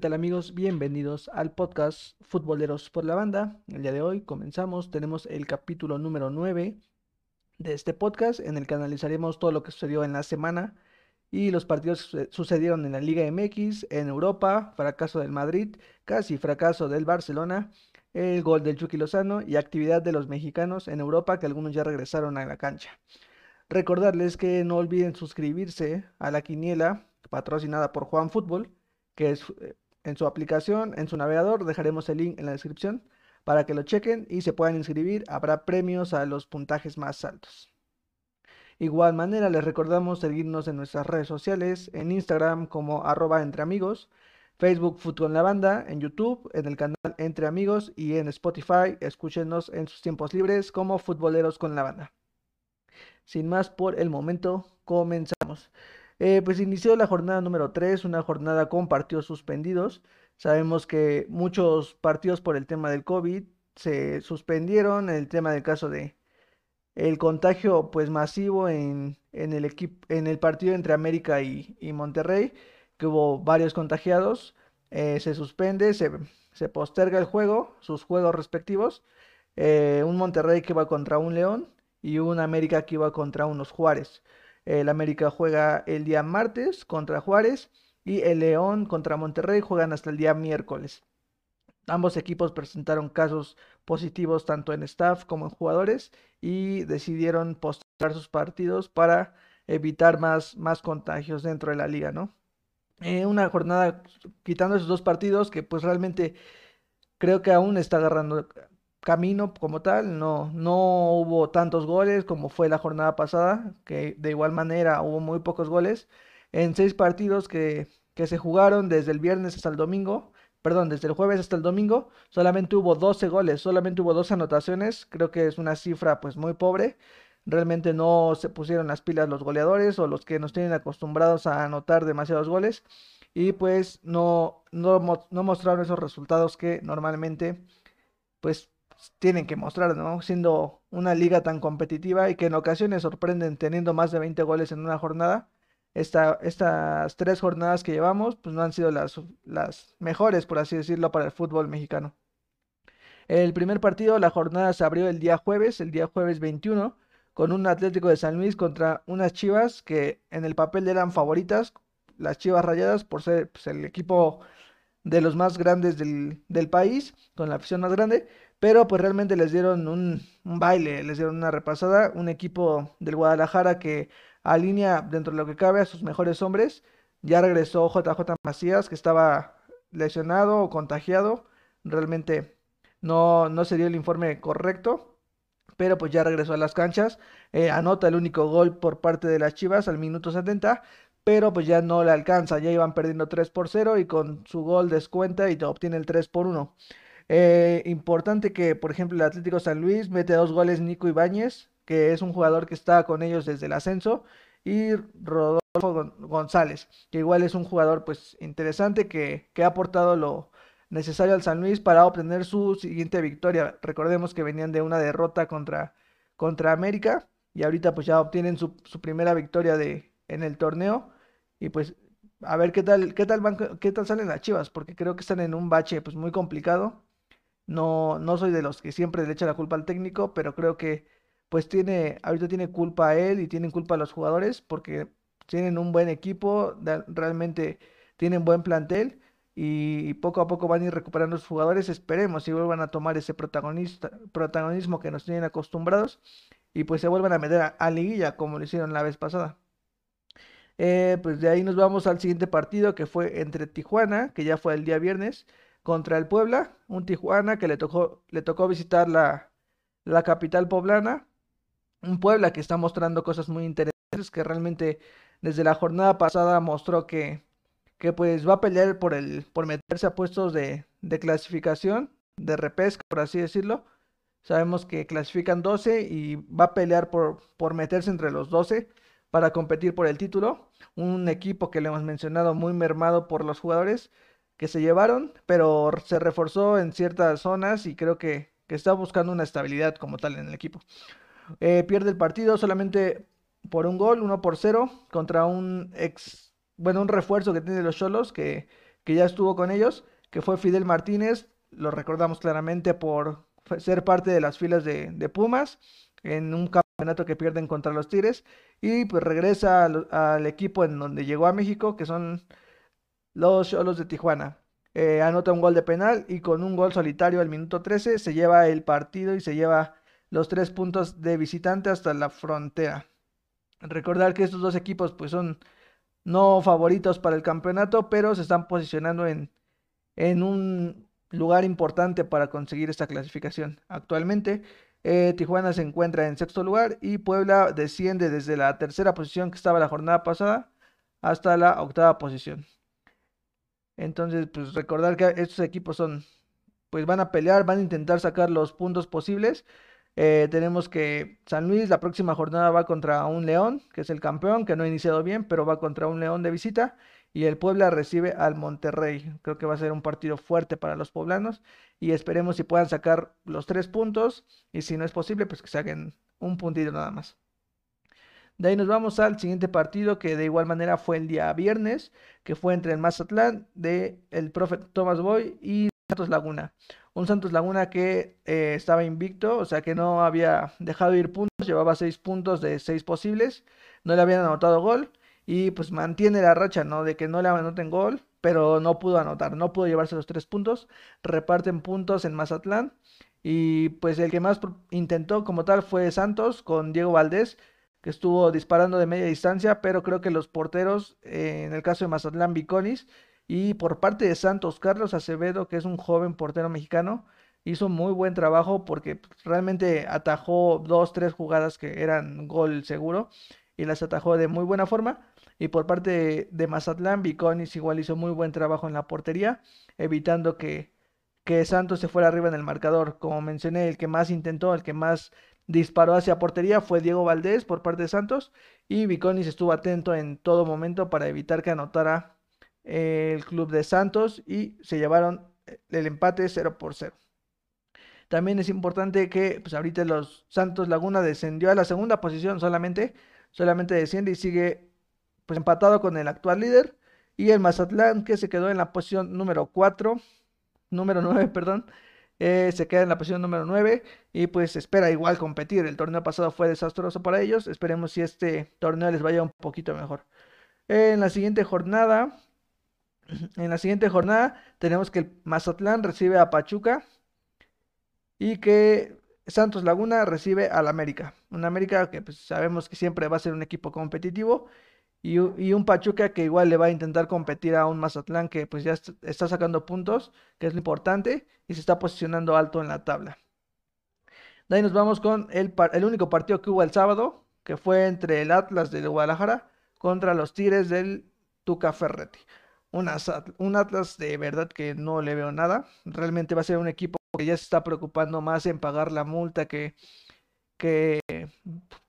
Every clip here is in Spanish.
¿Qué tal amigos? Bienvenidos al podcast Futboleros por la Banda. El día de hoy comenzamos, tenemos el capítulo número 9 de este podcast en el que analizaremos todo lo que sucedió en la semana y los partidos que sucedieron en la Liga MX, en Europa, fracaso del Madrid, casi fracaso del Barcelona, el gol del Chucky Lozano y actividad de los mexicanos en Europa que algunos ya regresaron a la cancha. Recordarles que no olviden suscribirse a la quiniela patrocinada por Juan Fútbol que es eh, en su aplicación, en su navegador, dejaremos el link en la descripción para que lo chequen y se puedan inscribir. Habrá premios a los puntajes más altos. Igual manera, les recordamos seguirnos en nuestras redes sociales, en Instagram como arroba entre amigos, Facebook Fútbol la Banda, en YouTube, en el canal Entre Amigos y en Spotify, escúchenos en sus tiempos libres como Futboleros con la Banda. Sin más por el momento, comenzamos. Eh, pues inició la jornada número 3, una jornada con partidos suspendidos. Sabemos que muchos partidos por el tema del COVID se suspendieron, el tema del caso de el contagio pues masivo en, el equipo en el partido entre América y, Monterrey, que hubo varios contagiados, eh, se suspende, se, posterga el juego, sus juegos respectivos, eh, un Monterrey que va contra un León y un América que iba contra unos Juárez. El América juega el día martes contra Juárez y el León contra Monterrey juegan hasta el día miércoles. Ambos equipos presentaron casos positivos tanto en staff como en jugadores y decidieron postergar sus partidos para evitar más, más contagios dentro de la liga, ¿no? Eh, una jornada quitando esos dos partidos que pues realmente creo que aún está agarrando camino como tal, no, no hubo tantos goles como fue la jornada pasada, que de igual manera hubo muy pocos goles. En seis partidos que, que se jugaron desde el viernes hasta el domingo, perdón, desde el jueves hasta el domingo, solamente hubo 12 goles, solamente hubo dos anotaciones, creo que es una cifra pues muy pobre. Realmente no se pusieron las pilas los goleadores o los que nos tienen acostumbrados a anotar demasiados goles y pues no, no, no mostraron esos resultados que normalmente pues tienen que mostrar, ¿no? Siendo una liga tan competitiva y que en ocasiones sorprenden teniendo más de 20 goles en una jornada. estas tres jornadas que llevamos, pues no han sido las, las mejores, por así decirlo, para el fútbol mexicano. El primer partido, la jornada se abrió el día jueves, el día jueves 21, con un Atlético de San Luis contra unas Chivas que en el papel eran favoritas, las Chivas Rayadas, por ser pues, el equipo de los más grandes del, del país, con la afición más grande, pero pues realmente les dieron un, baile, les dieron una repasada, un equipo del Guadalajara que alinea dentro de lo que cabe a sus mejores hombres. Ya regresó JJ Macías, que estaba lesionado o contagiado. Realmente no, no se dio el informe correcto, pero pues ya regresó a las canchas. Eh, anota el único gol por parte de las Chivas al minuto 70, pero pues ya no le alcanza. Ya iban perdiendo 3 por 0 y con su gol descuenta y obtiene el 3 por 1. Eh, importante que, por ejemplo, el Atlético San Luis mete dos goles Nico Ibáñez, que es un jugador que está con ellos desde el ascenso, y Rodolfo González, que igual es un jugador pues interesante que, ha aportado lo necesario al San Luis para obtener su siguiente victoria. Recordemos que venían de una derrota contra, contra América y ahorita pues ya obtienen su, su primera victoria de, en el torneo y pues a ver qué tal, qué tal van, qué tal salen las Chivas, porque creo que están en un bache pues muy complicado no, no soy de los que siempre le echa la culpa al técnico, pero creo que pues tiene, ahorita tiene culpa a él y tienen culpa a los jugadores porque tienen un buen equipo, realmente tienen buen plantel y poco a poco van a ir recuperando los jugadores. Esperemos si vuelvan a tomar ese protagonista, protagonismo que nos tienen acostumbrados y pues se vuelvan a meter a, liguilla como lo hicieron la vez pasada. Eh, pues de ahí nos vamos al siguiente partido que fue entre Tijuana, que ya fue el día viernes, contra el Puebla, un Tijuana que le tocó, le tocó visitar la, capital poblana, un Puebla que está mostrando cosas muy interesantes, que realmente desde la jornada pasada mostró que, que pues va a pelear por, el, por meterse a puestos de, de clasificación, de repesca, por así decirlo. Sabemos que clasifican 12 y va a pelear por, por meterse entre los 12 para competir por el título. Un equipo que le hemos mencionado muy mermado por los jugadores, que se llevaron, pero se reforzó en ciertas zonas y creo que, está buscando una estabilidad como tal en el equipo. Eh, pierde el partido solamente por un gol, uno por cero, contra un ex, bueno, un refuerzo que tiene los Cholos, que, que ya estuvo con ellos, que fue Fidel Martínez, lo recordamos claramente por ser parte de las filas de, Pumas en un campeonato que pierden contra los Tigres y pues regresa al, equipo en donde llegó a México, que son los Cholos de Tijuana. Eh, anota un gol de penal y con un gol solitario al minuto 13 se lleva el partido y se lleva los tres puntos de visitante hasta la frontera. Recordar que estos dos equipos pues son no favoritos para el campeonato, pero se están posicionando en, en un lugar importante para conseguir esta clasificación. Actualmente eh, Tijuana se encuentra en sexto lugar y Puebla desciende desde la tercera posición que estaba la jornada pasada hasta la octava posición. Entonces, pues recordar que estos equipos son, pues van a pelear, van a intentar sacar los puntos posibles. Eh, tenemos que San Luis la próxima jornada va contra un León, que es el campeón, que no ha iniciado bien, pero va contra un León de visita. Y el Puebla recibe al Monterrey. Creo que va a ser un partido fuerte para los poblanos. Y esperemos si puedan sacar los tres puntos. Y si no es posible, pues que saquen un puntito nada más. De ahí nos vamos al siguiente partido que de igual manera fue el día viernes, que fue entre el Mazatlán de el profe Thomas Boy y Santos Laguna. Un Santos Laguna que eh, estaba invicto, o sea que no había dejado ir puntos, llevaba seis puntos de seis posibles, no le habían anotado gol y pues mantiene la racha, ¿no? De que no le anoten gol, pero no pudo anotar, no pudo llevarse los tres puntos, reparten puntos en Mazatlán y pues el que más intentó como tal fue Santos con Diego Valdés, que estuvo disparando de media distancia, pero creo que los porteros, eh, en el caso de Mazatlán, Viconis, y por parte de Santos, Carlos Acevedo, que es un joven portero mexicano, hizo muy buen trabajo porque pues, realmente atajó dos, tres jugadas que eran gol seguro y las atajó de muy buena forma. Y por parte de, Mazatlán, Viconis igual hizo muy buen trabajo en la portería, evitando que, que Santos se fuera arriba en el marcador. Como mencioné, el que más intentó, el que más disparó hacia portería fue Diego Valdés por parte de Santos y Viconis estuvo atento en todo momento para evitar que anotara el club de Santos y se llevaron el empate 0 por 0. También es importante que pues ahorita los Santos Laguna descendió a la segunda posición solamente, solamente desciende y sigue pues empatado con el actual líder y el Mazatlán que se quedó en la posición número 4, número 9, perdón, eh, se queda en la posición número 9 y pues espera igual competir. El torneo pasado fue desastroso para ellos, esperemos si este torneo les vaya un poquito mejor. en la siguiente jornada en la siguiente jornada tenemos que el Mazatlán recibe a Pachuca y que Santos Laguna recibe al América. Un América que pues, sabemos que siempre va a ser un equipo competitivo y, un Pachuca que igual le va a intentar competir a un Mazatlán que pues ya está sacando puntos, que es lo importante, y se está posicionando alto en la tabla. De ahí nos vamos con el, único partido que hubo el sábado, que fue entre el Atlas de Guadalajara contra los Tigres del Tuca Ferretti un Atlas de verdad que no le veo nada. Realmente va a ser un equipo que ya se está preocupando más en pagar la multa que, que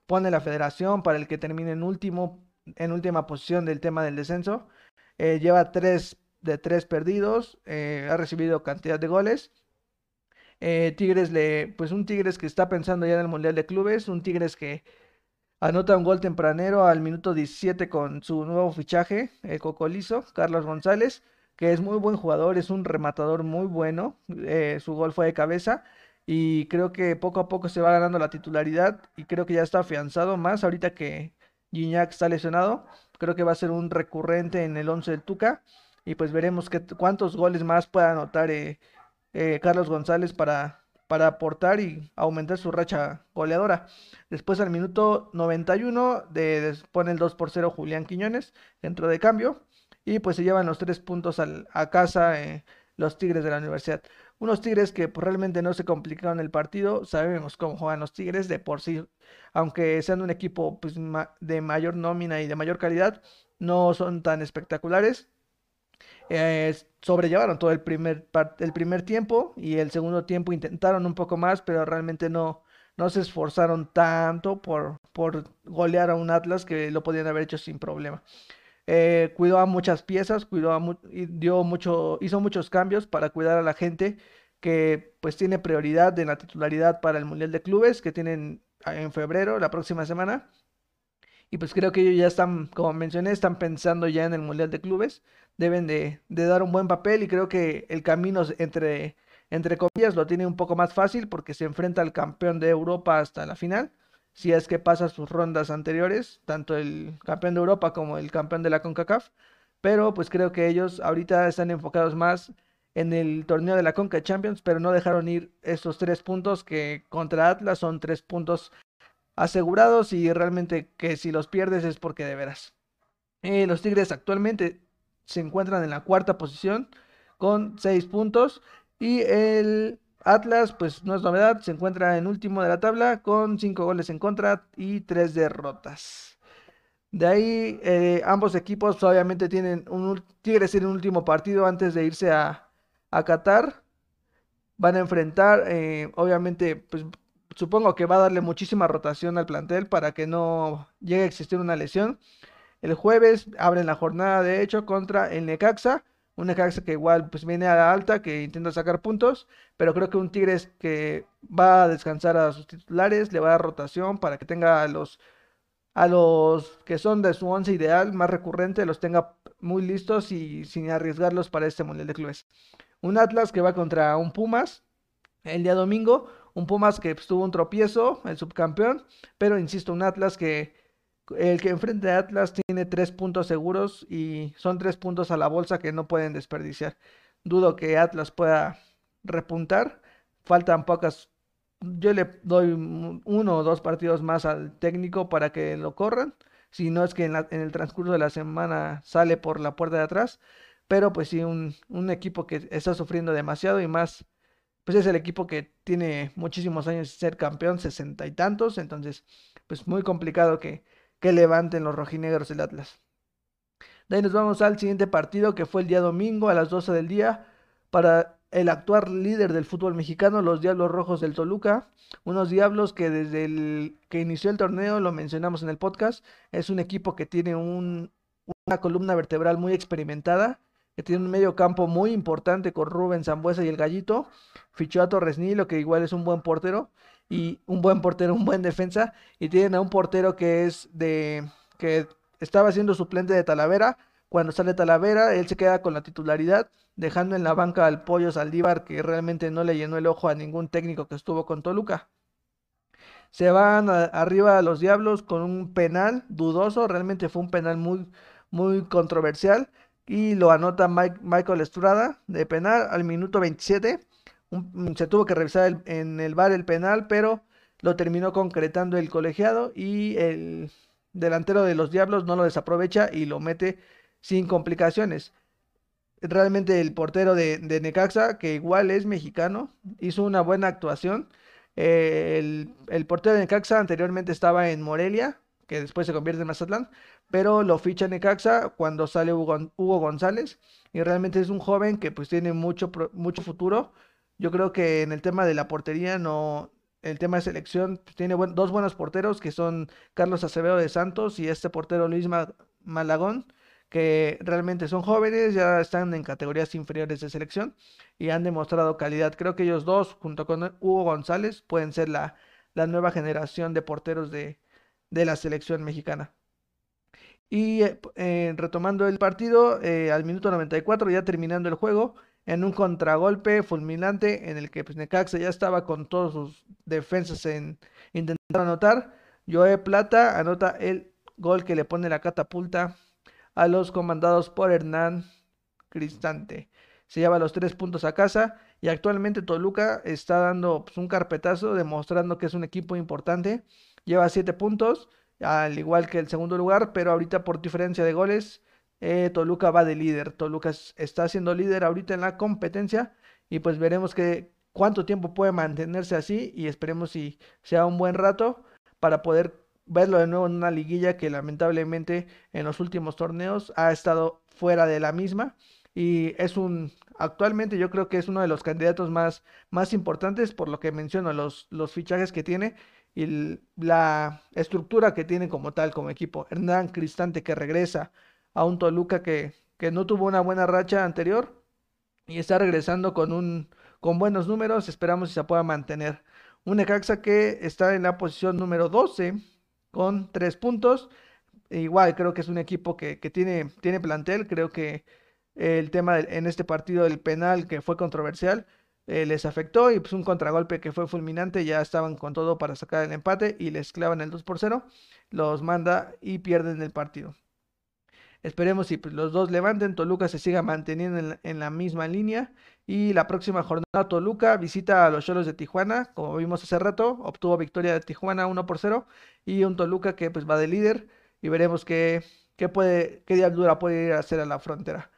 pone la federación para el que termine en último, en última posición del tema del descenso. Eh, lleva tres de tres perdidos, eh, ha recibido cantidad de goles. Eh, Tigres le, pues un Tigres que está pensando ya en el Mundial de Clubes, un Tigres que Anota un gol tempranero al minuto 17 con su nuevo fichaje, el Cocolizo, Carlos González, que es muy buen jugador, es un rematador muy bueno. Su gol fue de cabeza y creo que poco a poco se va ganando la titularidad y creo que ya está afianzado más ahorita que Gignac está lesionado. Creo que va a ser un recurrente en el 11 del Tuca y pues veremos cuántos goles más pueda anotar eh, eh, Carlos González para para aportar y aumentar su racha goleadora. Después al minuto 91 de, pone el 2 por 0 Julián Quiñones dentro de cambio y pues se llevan los tres puntos a casa eh, los Tigres de la Universidad. Unos Tigres que pues, realmente no se complicaron el partido, sabemos cómo juegan los Tigres de por sí, aunque sean un equipo pues, de mayor nómina y de mayor calidad, no son tan espectaculares sobrellevaron todo el primer, el primer tiempo y el segundo tiempo intentaron un poco más, pero realmente no, no se esforzaron tanto por, por golear a un Atlas que lo podían haber hecho sin problema. Eh, cuidó a muchas piezas, cuidó dio mucho, hizo muchos cambios para cuidar a la gente que pues tiene prioridad en la titularidad para el Mundial de Clubes que tienen en febrero, la próxima semana. Y pues creo que ellos ya están, como mencioné, están pensando ya en el Mundial de Clubes deben de, dar un buen papel y creo que el camino entre, entre comillas lo tiene un poco más fácil porque se enfrenta al campeón de Europa hasta la final. Si es que pasa sus rondas anteriores, tanto el campeón de Europa como el campeón de la CONCACAF. Pero pues creo que ellos ahorita están enfocados más en el torneo de la Conca Champions, pero no dejaron ir esos tres puntos que contra Atlas son tres puntos asegurados y realmente que si los pierdes es porque de veras. Eh, los Tigres actualmente se encuentran en la cuarta posición con seis puntos y el Atlas, pues no es novedad, se encuentra en último de la tabla con cinco goles en contra y tres derrotas. De ahí, eh, ambos equipos obviamente tienen un Tigres en un último partido antes de irse a, a Qatar. Van a enfrentar, eh, obviamente, pues supongo que va a darle muchísima rotación al plantel para que no llegue a existir una lesión. El jueves abren la jornada de hecho contra el Necaxa. Un Necaxa que igual pues viene a la alta, que intenta sacar puntos, pero creo que un Tigres que va a descansar a sus titulares, le va a dar rotación para que tenga a los, a los que son de su once ideal más recurrente, los tenga muy listos y sin arriesgarlos para este Mundial de Clubes. Un Atlas que va contra un Pumas el día domingo, un Pumas que pues, tuvo un tropiezo, el subcampeón, pero insisto, un Atlas que el que enfrente a Atlas tiene tres puntos seguros y son tres puntos a la bolsa que no pueden desperdiciar. Dudo que Atlas pueda repuntar. Faltan pocas. Yo le doy uno o dos partidos más al técnico para que lo corran. Si no es que en, el transcurso de la semana sale por la puerta de atrás. Pero pues sí, un, un equipo que está sufriendo demasiado y más pues es el equipo que tiene muchísimos años de ser campeón, sesenta y tantos, entonces pues muy complicado que, que levanten los rojinegros del Atlas. De ahí nos vamos al siguiente partido que fue el día domingo a las 12 del día para el actual líder del fútbol mexicano, los Diablos Rojos del Toluca. Unos Diablos que desde el que inició el torneo, lo mencionamos en el podcast, es un equipo que tiene un, una columna vertebral muy experimentada, que tiene un medio campo muy importante con Rubén Zambuesa y el Gallito. Fichó a Torres Nilo, que igual es un buen portero y un buen portero, un buen defensa. Y tienen a un portero que es de. que estaba siendo suplente de Talavera. Cuando sale Talavera, él se queda con la titularidad, dejando en la banca al Pollo Saldívar, que realmente no le llenó el ojo a ningún técnico que estuvo con Toluca. Se van arriba a los Diablos con un penal dudoso, realmente fue un penal muy, muy controversial. Y lo anota Michael Estrada de penal al minuto 27 se tuvo que revisar en el bar el penal, pero lo terminó concretando el colegiado y el delantero de los Diablos no lo desaprovecha y lo mete sin complicaciones. Realmente el portero de, Necaxa, que igual es mexicano, hizo una buena actuación. el, el, portero de Necaxa anteriormente estaba en Morelia, que después se convierte en Mazatlán, pero lo ficha Necaxa cuando sale Hugo, Hugo González y realmente es un joven que pues tiene mucho, mucho futuro yo creo que en el tema de la portería, no, el tema de selección, pues, tiene dos buenos porteros que son Carlos Acevedo de Santos y este portero Luis Malagón, que realmente son jóvenes, ya están en categorías inferiores de selección y han demostrado calidad. Creo que ellos dos, junto con Hugo González, pueden ser la, nueva generación de porteros de, la selección mexicana. Y eh, eh, retomando el partido, eh, al minuto 94, ya terminando el juego, en un contragolpe fulminante en el que pues, ya estaba con todos sus defensas en intentar anotar. Joe Plata anota el gol que le pone la catapulta a los comandados por Hernán Cristante. Se lleva los tres puntos a casa y actualmente Toluca está dando pues, un carpetazo demostrando que es un equipo importante. Lleva siete puntos, al igual que el segundo lugar, pero ahorita por diferencia de goles eh, Toluca va de líder. Toluca está siendo líder ahorita en la competencia y pues veremos que cuánto tiempo puede mantenerse así y esperemos si sea un buen rato para poder verlo de nuevo en una liguilla que lamentablemente en los últimos torneos ha estado fuera de la misma y es un actualmente yo creo que es uno de los candidatos más, más importantes por lo que menciono los, los fichajes que tiene y la estructura que tiene como tal como equipo Hernán Cristante que regresa a un Toluca que, que no tuvo una buena racha anterior y está regresando con, un, con buenos números. Esperamos si se pueda mantener. Un Necaxa que está en la posición número 12 con 3 puntos. Igual creo que es un equipo que, tiene, tiene plantel. Creo que el tema en este partido del penal que fue controversial eh, les afectó y pues un contragolpe que fue fulminante, ya estaban con todo para sacar el empate y les clavan el 2 por 0, los manda y pierden el partido. Esperemos si pues, los dos levanten, Toluca se siga manteniendo en la, misma línea y la próxima jornada Toluca visita a los Cholos de Tijuana, como vimos hace rato, obtuvo victoria de Tijuana 1 por 0 y un Toluca que pues va de líder y veremos qué, qué puede, qué dura puede ir a hacer a la frontera.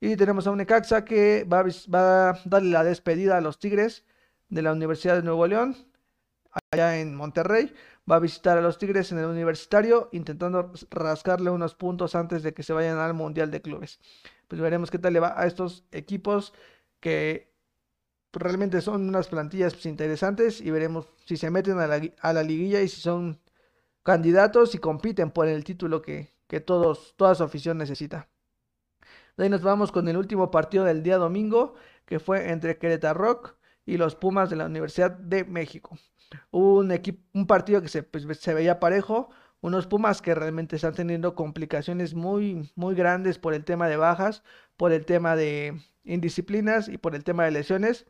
Y tenemos a un Necaxa que va a, darle la despedida a los Tigres de la Universidad de Nuevo León, allá en Monterrey. Va a visitar a los Tigres en el universitario, intentando rascarle unos puntos antes de que se vayan al Mundial de Clubes. Pues veremos qué tal le va a estos equipos que realmente son unas plantillas pues, interesantes y veremos si se meten a la, liguilla y si son candidatos y compiten por el título que, que todos, toda su afición necesita. De ahí nos vamos con el último partido del día domingo, que fue entre Querétaro Rock y los Pumas de la Universidad de México. Un, equipo, un partido que se, pues, se veía parejo, unos Pumas que realmente están teniendo complicaciones muy, muy grandes por el tema de bajas, por el tema de indisciplinas y por el tema de lesiones.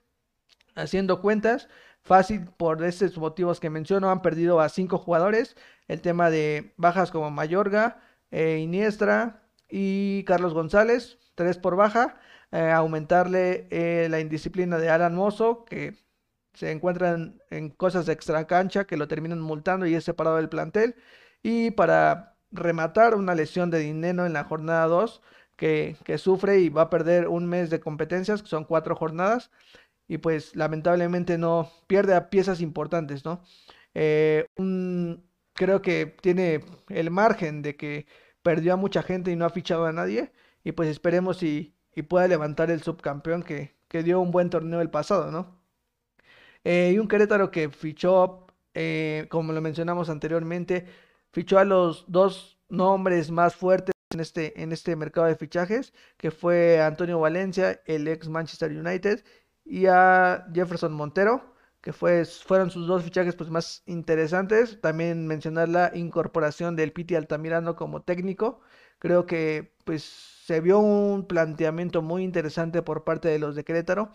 Haciendo cuentas, fácil por estos motivos que menciono, han perdido a cinco jugadores. El tema de bajas como Mayorga, eh, Iniestra, y Carlos González, 3 por baja. Eh, aumentarle eh, la indisciplina de Alan Mozo, que se encuentran en cosas de extra cancha que lo terminan multando y es separado del plantel. Y para rematar una lesión de dinero en la jornada 2 que, sufre y va a perder un mes de competencias, que son cuatro jornadas. Y pues lamentablemente no pierde a piezas importantes, ¿no? Eh, creo que tiene el margen de que perdió a mucha gente y no ha fichado a nadie. Y pues esperemos y, pueda levantar el subcampeón que, dio un buen torneo el pasado, ¿no? Eh, y un Querétaro que fichó, eh, como lo mencionamos anteriormente, fichó a los dos nombres más fuertes en este, en este mercado de fichajes, que fue Antonio Valencia, el ex Manchester United, y a Jefferson Montero, que fue, fueron sus dos fichajes pues, más interesantes. También mencionar la incorporación del Piti Altamirano como técnico. Creo que pues, se vio un planteamiento muy interesante por parte de los de Querétaro.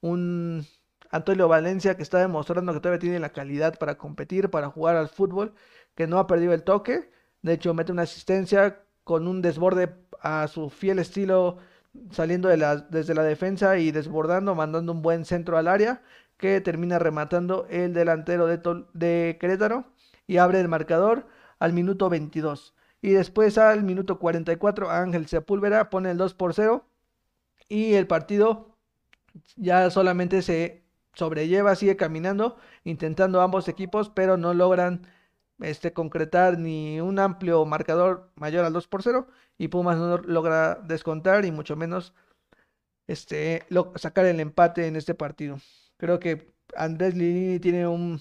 Un Antonio Valencia que está demostrando que todavía tiene la calidad para competir, para jugar al fútbol, que no ha perdido el toque. De hecho, mete una asistencia con un desborde a su fiel estilo, saliendo desde la defensa y desbordando, mandando un buen centro al área que termina rematando el delantero de, de Querétaro y abre el marcador al minuto 22. Y después al minuto 44 Ángel Sepúlveda pone el 2 por 0 y el partido ya solamente se sobrelleva, sigue caminando, intentando ambos equipos, pero no logran este, concretar ni un amplio marcador mayor al 2 por 0 y Pumas no logra descontar y mucho menos este, sacar el empate en este partido. Creo que Andrés Lini tiene un,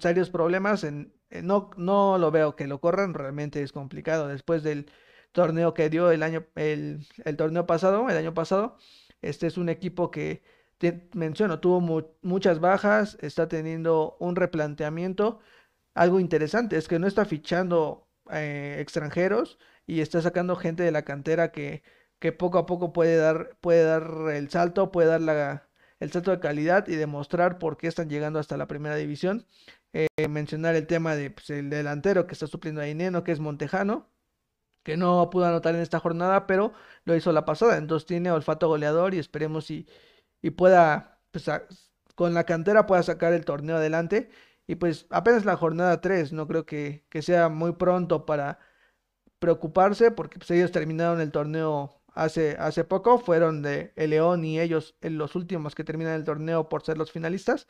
serios problemas. En, no, no lo veo que lo corran, realmente es complicado. Después del torneo que dio el año, el, torneo pasado, el año pasado, este es un equipo que menciono, tuvo muchas bajas, está teniendo un replanteamiento. Algo interesante es que no está fichando eh, extranjeros y está sacando gente de la cantera que, que poco a poco puede dar, puede dar el salto, puede dar la, el salto de calidad y demostrar por qué están llegando hasta la primera división. Eh, mencionar el tema de pues, el delantero que está supliendo a Ineno, que es Montejano, que no pudo anotar en esta jornada, pero lo hizo la pasada. Entonces tiene olfato goleador y esperemos y, y pueda, pues, con la cantera pueda sacar el torneo adelante. Y pues apenas la jornada 3, no creo que, que sea muy pronto para preocuparse, porque pues, ellos terminaron el torneo hace, hace poco. Fueron de el León y ellos en los últimos que terminan el torneo por ser los finalistas.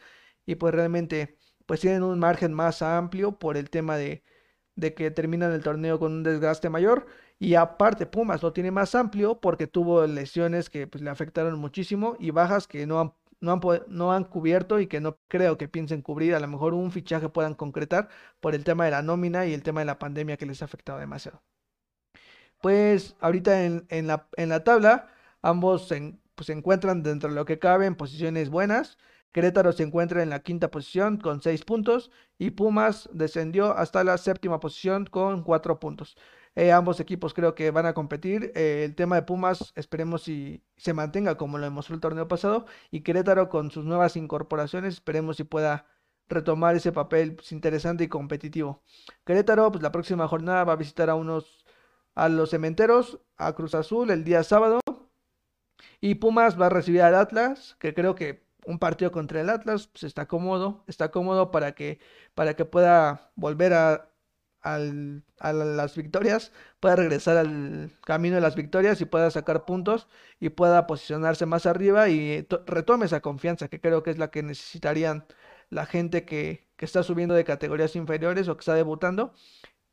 Y pues realmente pues tienen un margen más amplio por el tema de, de que terminan el torneo con un desgaste mayor. Y aparte Pumas lo tiene más amplio porque tuvo lesiones que pues, le afectaron muchísimo y bajas que no han, no han, no han cubierto y que no creo que piensen cubrir. A lo mejor un fichaje puedan concretar por el tema de la nómina y el tema de la pandemia que les ha afectado demasiado pues ahorita en, la, en la tabla ambos se, pues, se encuentran dentro de lo que cabe en posiciones buenas. Querétaro se encuentra en la quinta posición con seis puntos y Pumas descendió hasta la séptima posición con cuatro puntos. Eh, ambos equipos creo que van a competir. Eh, el tema de Pumas esperemos si se mantenga como lo demostró el torneo pasado y Querétaro con sus nuevas incorporaciones esperemos si pueda retomar ese papel pues, interesante y competitivo. Querétaro pues la próxima jornada va a visitar a unos a los cementeros, a Cruz Azul el día sábado y Pumas va a recibir al Atlas, que creo que un partido contra el Atlas pues está cómodo, está cómodo para que, para que pueda volver a, a las victorias, pueda regresar al camino de las victorias y pueda sacar puntos y pueda posicionarse más arriba y retome esa confianza que creo que es la que necesitarían la gente que, que está subiendo de categorías inferiores o que está debutando.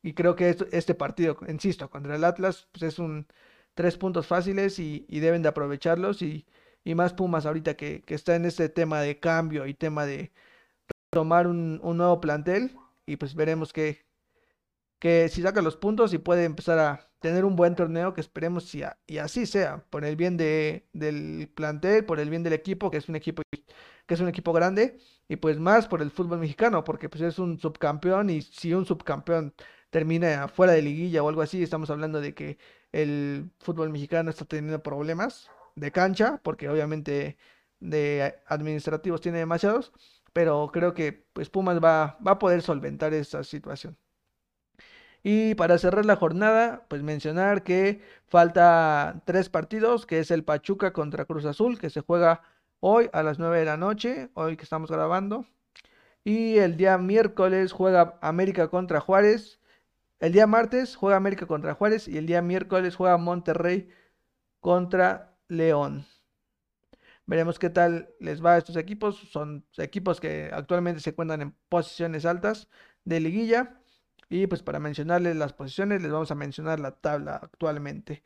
Y creo que este partido, insisto, contra el Atlas, pues es un tres puntos fáciles y, y deben de aprovecharlos y, y más Pumas ahorita que, está en este tema de cambio y tema de tomar un, nuevo plantel y pues veremos que, que si saca los puntos y puede empezar a tener un buen torneo que esperemos y, y así sea, por el bien de, del plantel, por el bien del equipo, que es un equipo que es un equipo grande y pues más por el fútbol mexicano, porque pues es un subcampeón y si un subcampeón termina fuera de liguilla o algo así, estamos hablando de que el fútbol mexicano está teniendo problemas de cancha, porque obviamente de administrativos tiene demasiados, pero creo que pues Pumas va, va a poder solventar esta situación. Y para cerrar la jornada, pues mencionar que falta tres partidos, que es el Pachuca contra Cruz Azul, que se juega hoy a las 9 de la noche, hoy que estamos grabando. Y el día miércoles juega América contra Juárez. El día martes juega América contra Juárez y el día miércoles juega Monterrey contra León. Veremos qué tal les va a estos equipos. Son equipos que actualmente se encuentran en posiciones altas de liguilla. Y pues para mencionarles las posiciones, les vamos a mencionar la tabla actualmente.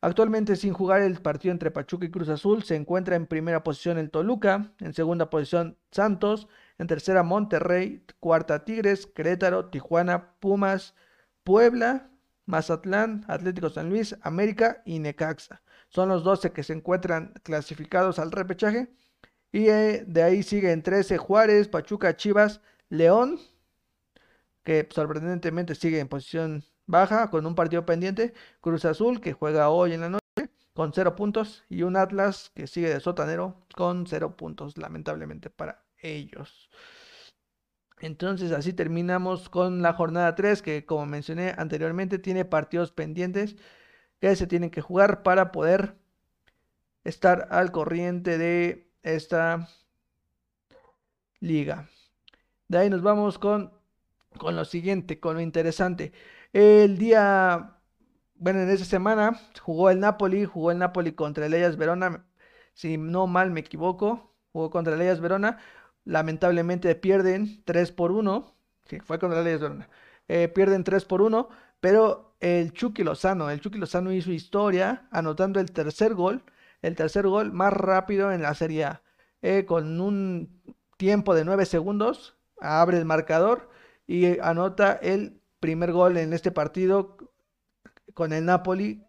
Actualmente sin jugar el partido entre Pachuca y Cruz Azul, se encuentra en primera posición el Toluca, en segunda posición Santos, en tercera Monterrey, cuarta Tigres, Querétaro, Tijuana, Pumas, Puebla, Mazatlán, Atlético San Luis, América y Necaxa. Son los 12 que se encuentran clasificados al repechaje. Y eh, de ahí siguen 13 Juárez, Pachuca, Chivas, León, que sorprendentemente sigue en posición baja con un partido pendiente. Cruz Azul, que juega hoy en la noche con 0 puntos. Y un Atlas que sigue de sotanero con 0 puntos, lamentablemente para ellos. Entonces así terminamos con la jornada 3 que como mencioné anteriormente tiene partidos pendientes que se tienen que jugar para poder estar al corriente de esta liga. De ahí nos vamos con, con lo siguiente, con lo interesante. El día, bueno, en esa semana jugó el Napoli, jugó el Napoli contra el Ellas Verona, si no mal me equivoco, jugó contra el Ellas Verona. Lamentablemente pierden 3 por 1, que fue contra el Ellas Verona. Eh, pierden 3 por 1, pero el Chucky Lozano, el Chucky Lozano hizo historia anotando el tercer gol, el tercer gol más rápido en la Serie A, eh, con un tiempo de 9 segundos, abre el marcador y anota el primer gol en este partido con el Napoli,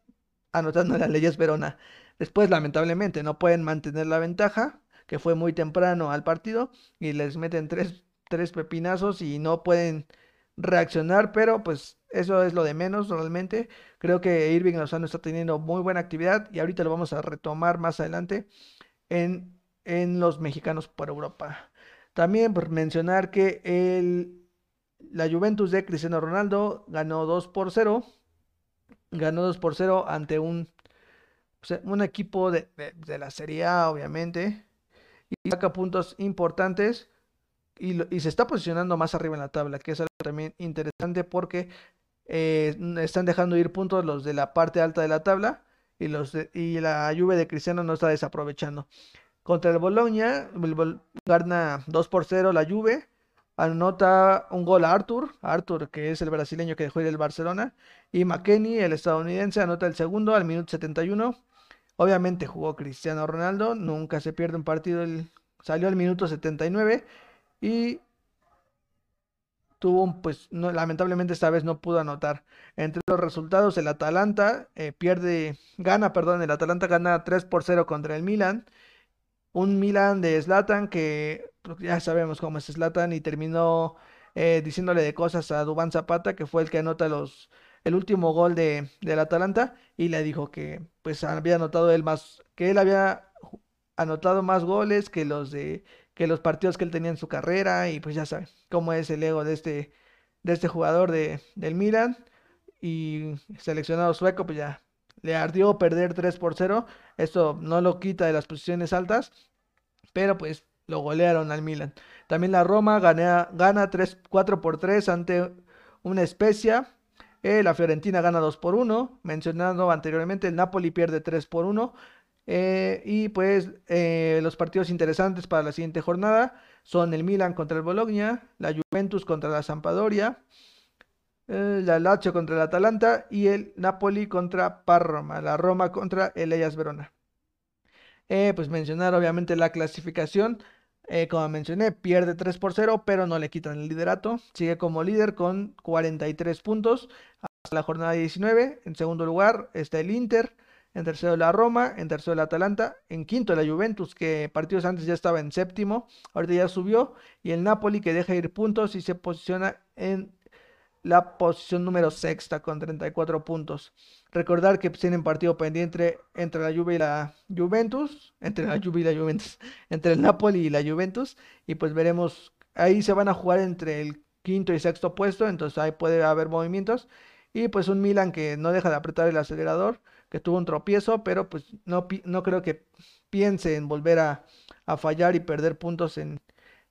anotando las leyes Verona. Después, lamentablemente, no pueden mantener la ventaja, que fue muy temprano al partido, y les meten tres, tres pepinazos y no pueden reaccionar, pero pues eso es lo de menos realmente. Creo que Irving Lozano está teniendo muy buena actividad y ahorita lo vamos a retomar más adelante en, en los mexicanos por Europa. También por mencionar que el, la Juventus de Cristiano Ronaldo ganó 2 por 0. Ganó 2 por 0 ante un, un equipo de, de, la Serie A, obviamente. Y saca puntos importantes y, y, se está posicionando más arriba en la tabla, que es algo también interesante porque eh, están dejando ir puntos los de la parte alta de la tabla y, los y la lluvia de Cristiano no está desaprovechando. Contra el Bologna, gana 2 por 0 la Juve, anota un gol a Arthur, Arthur que es el brasileño que dejó ir el Barcelona, y McKenny, el estadounidense, anota el segundo al minuto 71. Obviamente jugó Cristiano Ronaldo, nunca se pierde un partido, el, salió al minuto 79 y tuvo pues lamentablemente esta vez no pudo anotar. Entre los resultados, el Atalanta eh, pierde, gana, perdón, el Atalanta gana 3 por 0 contra el Milan. un Milan de Zlatan que pues, ya sabemos cómo es Zlatan y terminó eh, diciéndole de cosas a Dubán Zapata, que fue el que anota los, el último gol de, del Atalanta, y le dijo que pues había anotado él más, que él había anotado más goles que los de que los partidos que él tenía en su carrera, y pues ya saben cómo es el ego de este, de este jugador de, del Milan, y seleccionado sueco, pues ya le ardió perder 3 por 0. Esto no lo quita de las posiciones altas, pero pues lo golearon al Milan. También la Roma gana, gana 3, 4 por 3 ante una especia. Eh, la Fiorentina gana 2 por 1. Mencionado anteriormente, el Napoli pierde 3 por 1. Eh, y pues eh, los partidos interesantes para la siguiente jornada son el Milan contra el Bologna, la Juventus contra la Sampdoria, la Lazio contra el Atalanta y el Napoli contra Parroma, la Roma contra el Ellas Verona. pues mencionar obviamente la clasificación eh, como mencioné, pierde 3 por 0, pero no le quitan el liderato. Sigue como líder con 43 puntos hasta la jornada 19. En segundo lugar está el Inter. En tercero la Roma. En tercero el Atalanta. En quinto la Juventus, que partidos antes ya estaba en séptimo. Ahorita ya subió. Y el Napoli, que deja ir puntos y se posiciona en la posición número sexta con 34 puntos. Recordar que tienen partido pendiente entre la Juve y la Juventus, entre la Juve y la Juventus, entre el Napoli y la Juventus, y pues veremos, ahí se van a jugar entre el quinto y sexto puesto, entonces ahí puede haber movimientos, y pues un Milan que no deja de apretar el acelerador, que tuvo un tropiezo, pero pues no, no creo que piense en volver a, fallar y perder puntos en,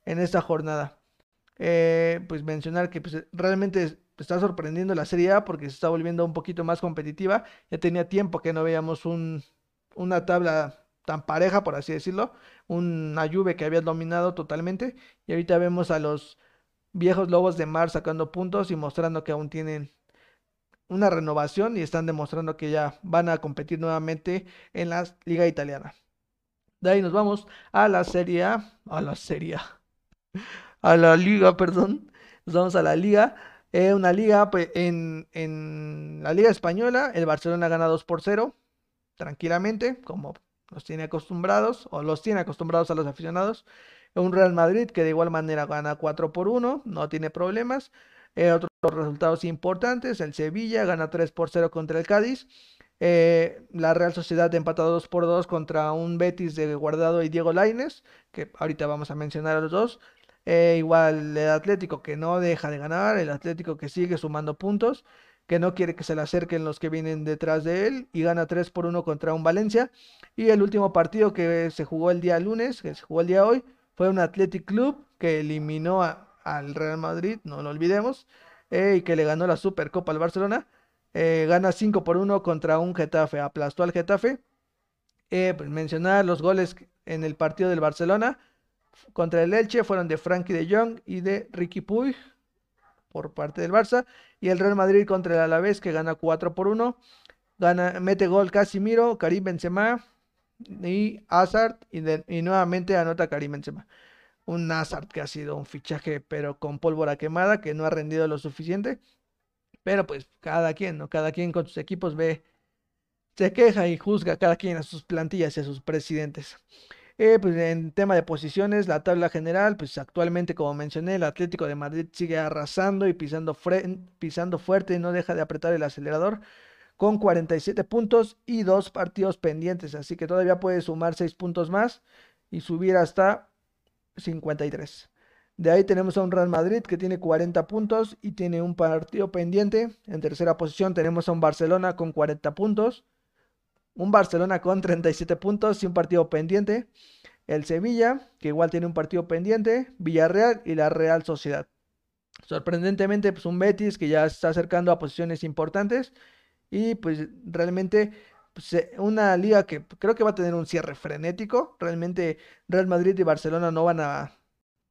en esta jornada. Eh, pues mencionar que pues, realmente está sorprendiendo la Serie A porque se está volviendo un poquito más competitiva. Ya tenía tiempo que no veíamos un, una tabla tan pareja, por así decirlo. Una Juve que había dominado totalmente. Y ahorita vemos a los viejos lobos de mar sacando puntos y mostrando que aún tienen una renovación y están demostrando que ya van a competir nuevamente en la liga italiana. De ahí nos vamos a la Serie A, la Serie A, la liga, perdón. Nos vamos a la liga una liga, pues, en, en, la liga española, el Barcelona gana 2 por 0, tranquilamente, como los tiene acostumbrados, o los tiene acostumbrados a los aficionados. Un Real Madrid que de igual manera gana 4 por 1, no tiene problemas. Eh, otros resultados importantes, el Sevilla gana 3 por 0 contra el Cádiz. Eh, la Real Sociedad empatado 2 por 2 contra un Betis de Guardado y Diego Laines, que ahorita vamos a mencionar a los dos. Eh, igual el Atlético que no deja de ganar, el Atlético que sigue sumando puntos, que no quiere que se le acerquen los que vienen detrás de él y gana 3 por 1 contra un Valencia. Y el último partido que se jugó el día lunes, que se jugó el día hoy, fue un Athletic Club que eliminó al Real Madrid, no lo olvidemos, eh, y que le ganó la Supercopa al Barcelona. Eh, gana 5 por 1 contra un Getafe, aplastó al Getafe. Pues mencionar los goles en el partido del Barcelona contra el Elche fueron de Frankie de Jong y de Ricky Puig por parte del Barça. Y el Real Madrid contra el Alavés que gana 4 por 1. Gana, mete gol Casimiro, Karim Benzema y Hazard. Y nuevamente anota Karim Benzema. Un Hazard que ha sido un fichaje pero con pólvora quemada que no ha rendido lo suficiente. Pero pues cada quien, ¿no? Cada quien con sus equipos ve, se queja y juzga cada quien a sus plantillas y a sus presidentes. Eh, pues en tema de posiciones, la tabla general, pues actualmente, como mencioné, el Atlético de Madrid sigue arrasando y pisando, pisando fuerte y no deja de apretar el acelerador con 47 puntos y dos partidos pendientes. Así que todavía puede sumar 6 puntos más y subir hasta 53. De ahí tenemos a un Real Madrid que tiene 40 puntos y tiene un partido pendiente. En tercera posición tenemos a un Barcelona con 40 puntos un Barcelona con 37 puntos y un partido pendiente. El Sevilla, que igual tiene un partido pendiente. Villarreal y la Real Sociedad. Sorprendentemente, pues un Betis que ya está acercando a posiciones importantes. Y pues realmente pues, eh, una liga que creo que va a tener un cierre frenético. Realmente Real Madrid y Barcelona no van a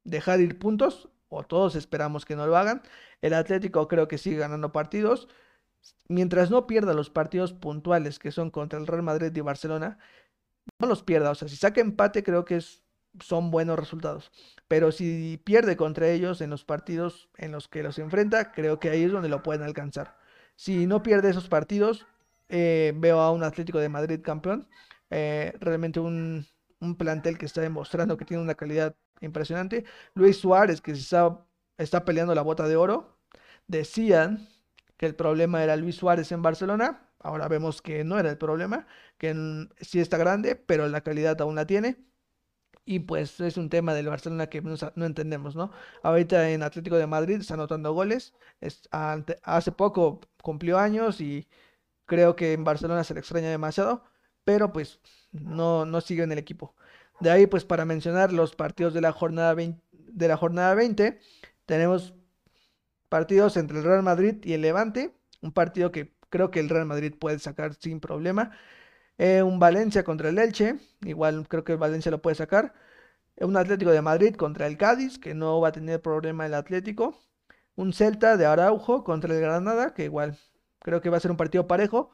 dejar ir puntos. O todos esperamos que no lo hagan. El Atlético creo que sigue ganando partidos mientras no pierda los partidos puntuales que son contra el Real Madrid y Barcelona, no los pierda. O sea, si saca empate, creo que son buenos resultados. Pero si pierde contra ellos en los partidos en los que los enfrenta, creo que ahí es donde lo pueden alcanzar. Si no pierde esos partidos, eh, veo a un Atlético de Madrid campeón. Eh, realmente un, un plantel que está demostrando que tiene una calidad impresionante. Luis Suárez, que está, está peleando la bota de oro. Decían que el problema era Luis Suárez en Barcelona. Ahora vemos que no era el problema, que sí está grande, pero la calidad aún la tiene. Y pues es un tema del Barcelona que no, entendemos, ¿no? Ahorita en Atlético de Madrid está anotando goles. hace poco cumplió años y creo que en Barcelona se le extraña demasiado, pero pues no, no sigue en el equipo. De ahí, pues para mencionar los partidos de la jornada 20, de la jornada 20 tenemos partidos entre el Real Madrid y el Levante, un partido que creo que el Real Madrid puede sacar sin problema. Eh, un Valencia contra el Elche, igual creo que el Valencia lo puede sacar. Un Atlético de Madrid contra el Cádiz, que no va a tener problema el Atlético. Un Celta de Araujo contra el Granada, que igual creo que va a ser un partido parejo.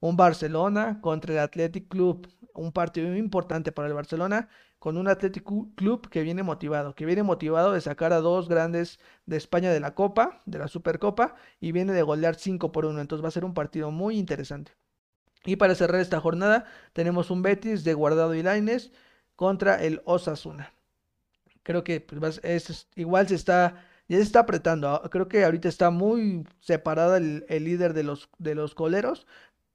Un Barcelona contra el Athletic Club, un partido importante para el Barcelona, con un Athletic Club que viene motivado, que viene motivado de sacar a dos grandes de España de la Copa, de la Supercopa, y viene de golear 5 por 1. Entonces va a ser un partido muy interesante. Y para cerrar esta jornada, tenemos un Betis de Guardado y Laines contra el Osasuna. Creo que pues, es, igual se está, ya se está apretando. Ah, creo que ahorita está muy separada el, líder de los, de los coleros,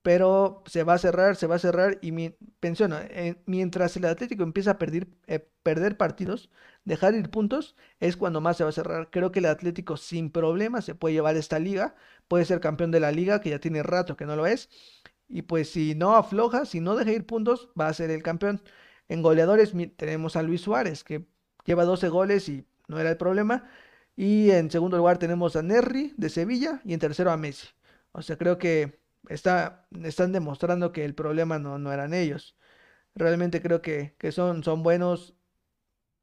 pero se va a cerrar, se va a cerrar y mi, eh, mientras el Atlético empieza a perder, eh, perder partidos, dejar ir puntos, es cuando más se va a cerrar. Creo que el Atlético sin problema se puede llevar esta liga, puede ser campeón de la liga, que ya tiene rato que no lo es, y pues si no afloja, si no deja ir puntos, va a ser el campeón. En goleadores tenemos a Luis Suárez, que lleva 12 goles y no era el problema. Y en segundo lugar tenemos a Nerri de Sevilla y en tercero a Messi. O sea, creo que está, están demostrando que el problema no, no eran ellos. Realmente creo que, que son, son buenos,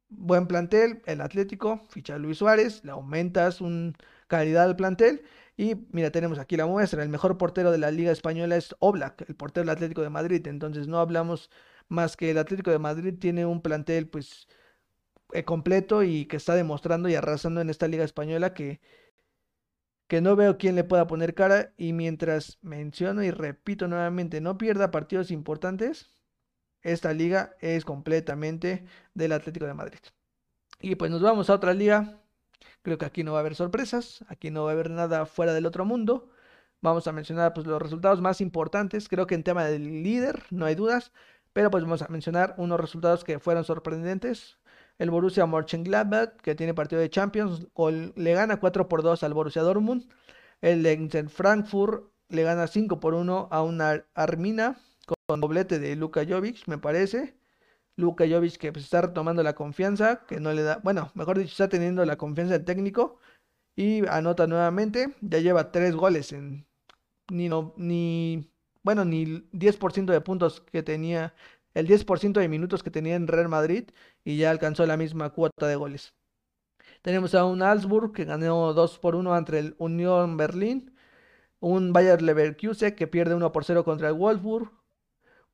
buen plantel, el Atlético, ficha Luis Suárez, le aumentas un calidad al plantel y mira, tenemos aquí la muestra. El mejor portero de la Liga Española es Oblak, el portero del Atlético de Madrid. Entonces no hablamos más que el Atlético de Madrid tiene un plantel pues completo y que está demostrando y arrasando en esta Liga Española que, que no veo quién le pueda poner cara. Y mientras menciono y repito nuevamente, no pierda partidos importantes, esta liga es completamente del Atlético de Madrid. Y pues nos vamos a otra liga Creo que aquí no va a haber sorpresas, aquí no va a haber nada fuera del otro mundo. Vamos a mencionar pues, los resultados más importantes. Creo que en tema del líder no hay dudas, pero pues vamos a mencionar unos resultados que fueron sorprendentes. El Borussia Mönchengladbach, que tiene partido de Champions, le gana 4 por 2 al Borussia Dortmund. El Eintracht Frankfurt le gana 5 por 1 a una Armina con doblete de Luka Jovic, me parece. Luka Jovic que pues, está retomando la confianza, que no le da, bueno, mejor dicho, está teniendo la confianza del técnico y anota nuevamente, ya lleva tres goles en ni no ni bueno, ni 10% de puntos que tenía, el 10% de minutos que tenía en Real Madrid y ya alcanzó la misma cuota de goles. Tenemos a un Augsburg que ganó 2 por 1 ante el Unión Berlín, un Bayer Leverkusen que pierde 1 por 0 contra el Wolfsburg,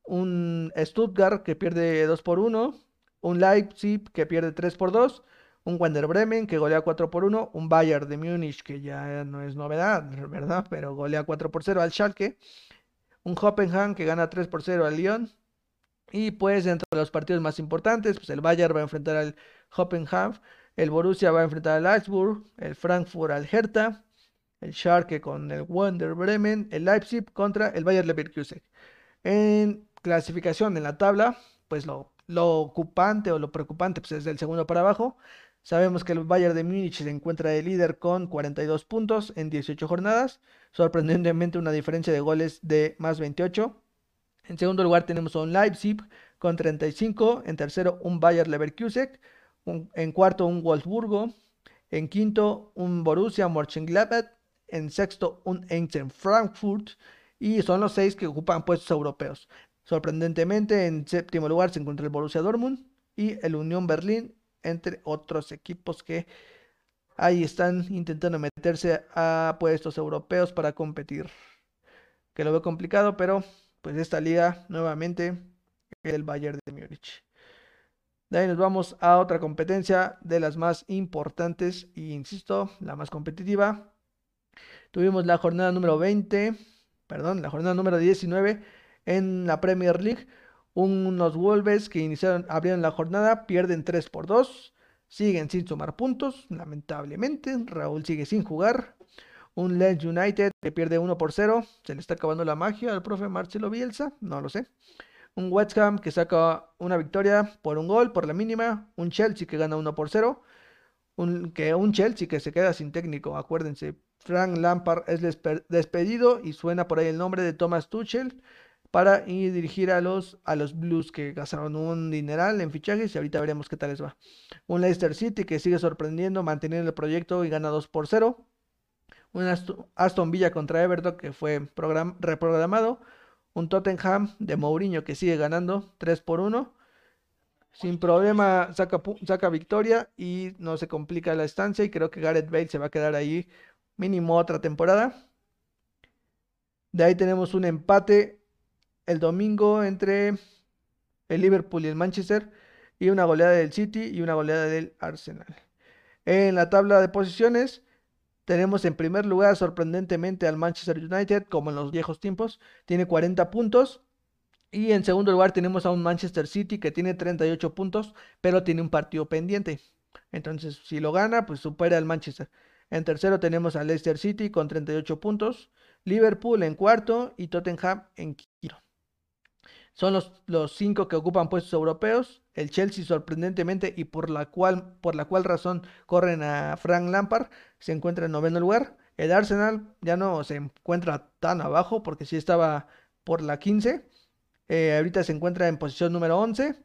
un Stuttgart que pierde 2 por 1, un Leipzig que pierde 3 por 2, un Wander Bremen que golea 4 por 1, un Bayern de Múnich que ya no es novedad, ¿verdad? Pero golea 4 por 0 al Schalke, un Hoffenheim que gana 3 por 0 al Lyon. Y pues dentro de los partidos más importantes, pues el Bayern va a enfrentar al Hoffenheim, el Borussia va a enfrentar al Augsburg, el Frankfurt al Hertha, el Schalke con el Wander Bremen, el Leipzig contra el Bayern Leverkusen. En clasificación en la tabla, pues lo, lo ocupante o lo preocupante pues es del segundo para abajo. Sabemos que el Bayern de Múnich se encuentra de líder con 42 puntos en 18 jornadas, sorprendentemente una diferencia de goles de más 28. En segundo lugar tenemos un Leipzig con 35, en tercero un Bayern Leverkusen, en cuarto un Wolfsburgo, en quinto un Borussia Mönchengladbach, en sexto un Eintracht Frankfurt y son los seis que ocupan puestos europeos. Sorprendentemente, en séptimo lugar se encuentra el Borussia Dortmund y el Unión Berlín, entre otros equipos que ahí están intentando meterse a puestos europeos para competir. Que lo veo complicado, pero pues esta liga nuevamente el Bayern de Múnich. De ahí nos vamos a otra competencia de las más importantes e insisto, la más competitiva. Tuvimos la jornada número 20, perdón, la jornada número 19 en la Premier League. Unos Wolves que iniciaron, abrieron la jornada, pierden 3 por 2. Siguen sin sumar puntos, lamentablemente. Raúl sigue sin jugar. Un Lens United que pierde 1 por 0. Se le está acabando la magia al profe Marcelo Bielsa, no lo sé. Un West Ham que saca una victoria por un gol, por la mínima. Un Chelsea que gana 1 por 0. Un, que, un Chelsea que se queda sin técnico, acuérdense. Frank Lampard es despedido y suena por ahí el nombre de Thomas Tuchel para ir dirigir a los, a los Blues que gastaron un dineral en fichajes y ahorita veremos qué tal les va. Un Leicester City que sigue sorprendiendo, manteniendo el proyecto y gana 2 por 0. Un Aston Villa contra Everton que fue reprogramado. Un Tottenham de Mourinho que sigue ganando 3 por 1. Sin problema saca, saca victoria y no se complica la estancia y creo que Gareth Bale se va a quedar ahí mínimo otra temporada. De ahí tenemos un empate el domingo entre el Liverpool y el Manchester y una goleada del City y una goleada del Arsenal. En la tabla de posiciones tenemos en primer lugar sorprendentemente al Manchester United como en los viejos tiempos, tiene 40 puntos. Y en segundo lugar tenemos a un Manchester City que tiene 38 puntos, pero tiene un partido pendiente. Entonces, si lo gana, pues supera al Manchester. En tercero tenemos a Leicester City con 38 puntos, Liverpool en cuarto y Tottenham en quinto. Son los, los cinco que ocupan puestos europeos. El Chelsea, sorprendentemente, y por la, cual, por la cual razón corren a Frank Lampard, se encuentra en noveno lugar. El Arsenal ya no se encuentra tan abajo porque sí estaba por la 15. Eh, ahorita se encuentra en posición número 11.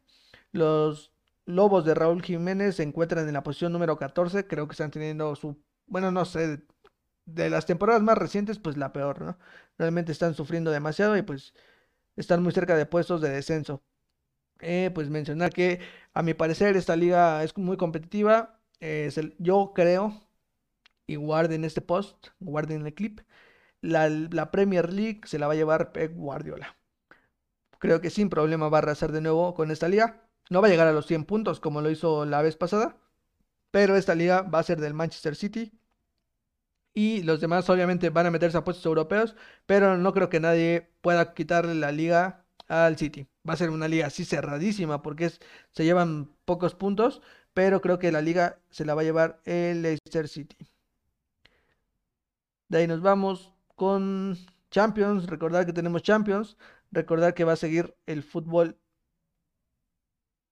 Los Lobos de Raúl Jiménez se encuentran en la posición número 14. Creo que están teniendo su, bueno, no sé, de las temporadas más recientes, pues la peor, ¿no? Realmente están sufriendo demasiado y pues están muy cerca de puestos de descenso. Eh, pues mencionar que a mi parecer esta liga es muy competitiva. yo creo, y guarden este post, guarden el clip, la, la, Premier League se la va a llevar Pep Guardiola. Creo que sin problema va a arrasar de nuevo con esta liga. No va a llegar a los 100 puntos como lo hizo la vez pasada, pero esta liga va a ser del Manchester City y los demás obviamente van a meterse a puestos europeos, pero no creo que nadie pueda quitarle la liga al City. Va a ser una liga así cerradísima porque se llevan pocos puntos, pero creo que la liga se la va a llevar el Leicester City. De ahí nos vamos con Champions, recordar que tenemos Champions, recordar que va a seguir el fútbol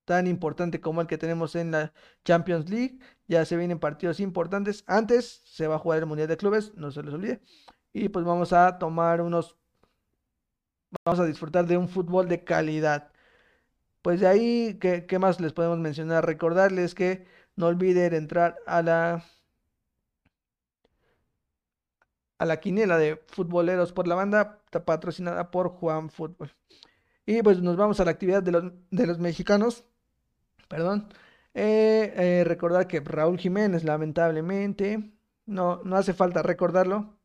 tan importante como el que tenemos en la Champions League. Ya se vienen partidos importantes. Antes se va a jugar el Mundial de Clubes, no se les olvide. Y pues vamos a tomar unos... Vamos a disfrutar de un fútbol de calidad. Pues de ahí, ¿qué, más les podemos mencionar? Recordarles que no olviden entrar a la... A la quiniela de futboleros por la banda, patrocinada por Juan Fútbol. Y pues nos vamos a la actividad de los, de los mexicanos perdón. Eh, eh, recordar que Raúl Jiménez, lamentablemente, no, no hace falta recordarlo,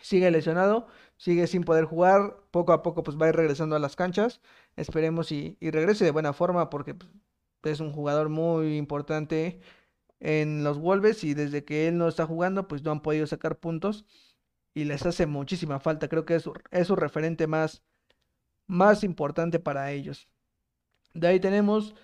sigue lesionado, sigue sin poder jugar, poco a poco pues va a ir regresando a las canchas, esperemos y, regrese de buena forma porque pues, es un jugador muy importante en los Wolves y desde que él no está jugando pues no han podido sacar puntos y les hace muchísima falta, creo que es su, es su referente más, más importante para ellos. De ahí tenemos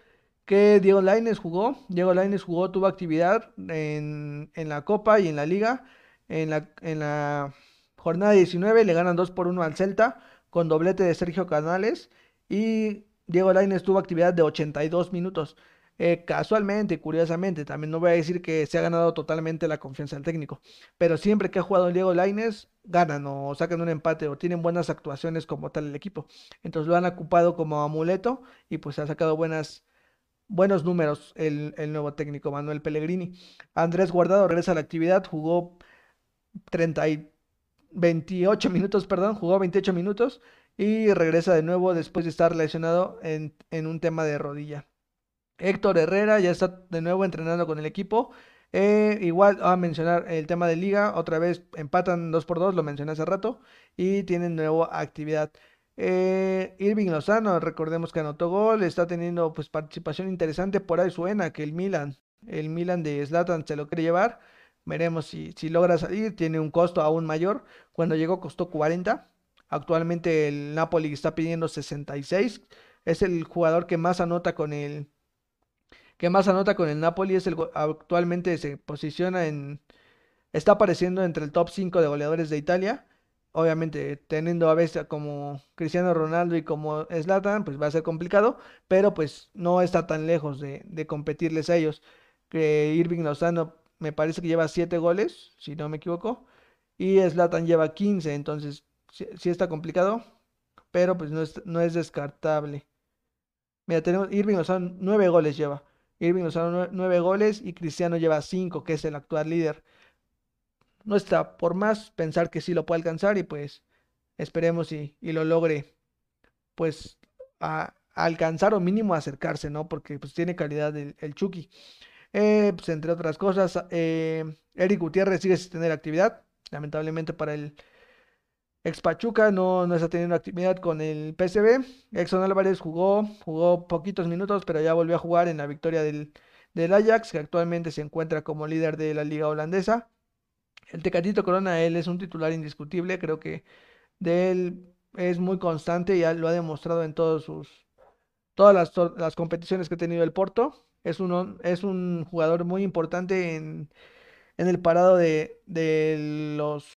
que Diego Lainez jugó. Diego Lainez jugó, tuvo actividad en, la Copa y en la Liga. En la, en la jornada 19 le ganan 2 por 1 al Celta con doblete de Sergio Canales. Y Diego Lainez tuvo actividad de 82 minutos. Eh, casualmente, curiosamente, también no voy a decir que se ha ganado totalmente la confianza del técnico, pero siempre que ha jugado Diego Lainez, ganan o sacan un empate o tienen buenas actuaciones como tal el equipo. Entonces lo han ocupado como amuleto y pues ha sacado buenas, buenos números el, nuevo técnico Manuel Pellegrini. Andrés Guardado regresa a la actividad, jugó 30 y 28 minutos, perdón, jugó 28 minutos y regresa de nuevo después de estar lesionado en, un tema de rodilla. Héctor Herrera ya está de nuevo entrenando con el equipo. Eh, igual a mencionar el tema de liga, otra vez empatan 2 por 2, lo mencioné hace rato, y tienen nueva actividad. Eh, Irving Lozano, recordemos que anotó gol, está teniendo pues participación interesante, por ahí suena que el Milan, el Milan de Zlatan se lo quiere llevar, veremos si, si logra salir, tiene un costo aún mayor, cuando llegó costó 40, actualmente el Napoli está pidiendo 66, es el jugador que más anota con el que más anota con el Napoli, es el actualmente se posiciona en está apareciendo entre el top 5 de goleadores de Italia. Obviamente, teniendo a veces como Cristiano Ronaldo y como Zlatan, pues va a ser complicado, pero pues no está tan lejos de, competirles a ellos. Que Irving Lozano me parece que lleva 7 goles, si no me equivoco, y Zlatan lleva 15, entonces sí, está complicado, pero pues no es, no es descartable. Mira, tenemos Irving Lozano 9 goles lleva. Irving Lozano 9 goles y Cristiano lleva 5, que es el actual líder. No está por más pensar que sí lo puede alcanzar y pues esperemos y, lo logre pues a, alcanzar o mínimo acercarse, ¿no? Porque pues tiene calidad el, el Chucky. Eh, pues entre otras cosas, eh, Eric Gutiérrez sigue sin tener actividad. Lamentablemente para el ex Pachuca no, no está teniendo actividad con el PSV. Exxon Álvarez jugó, jugó poquitos minutos, pero ya volvió a jugar en la victoria del, del Ajax, que actualmente se encuentra como líder de la liga holandesa. El Tecatito Corona, él es un titular indiscutible, creo que de él es muy constante y ya lo ha demostrado en todos sus, todas las, las competiciones que ha tenido el Porto. Es un, es un jugador muy importante en, en el parado de, de los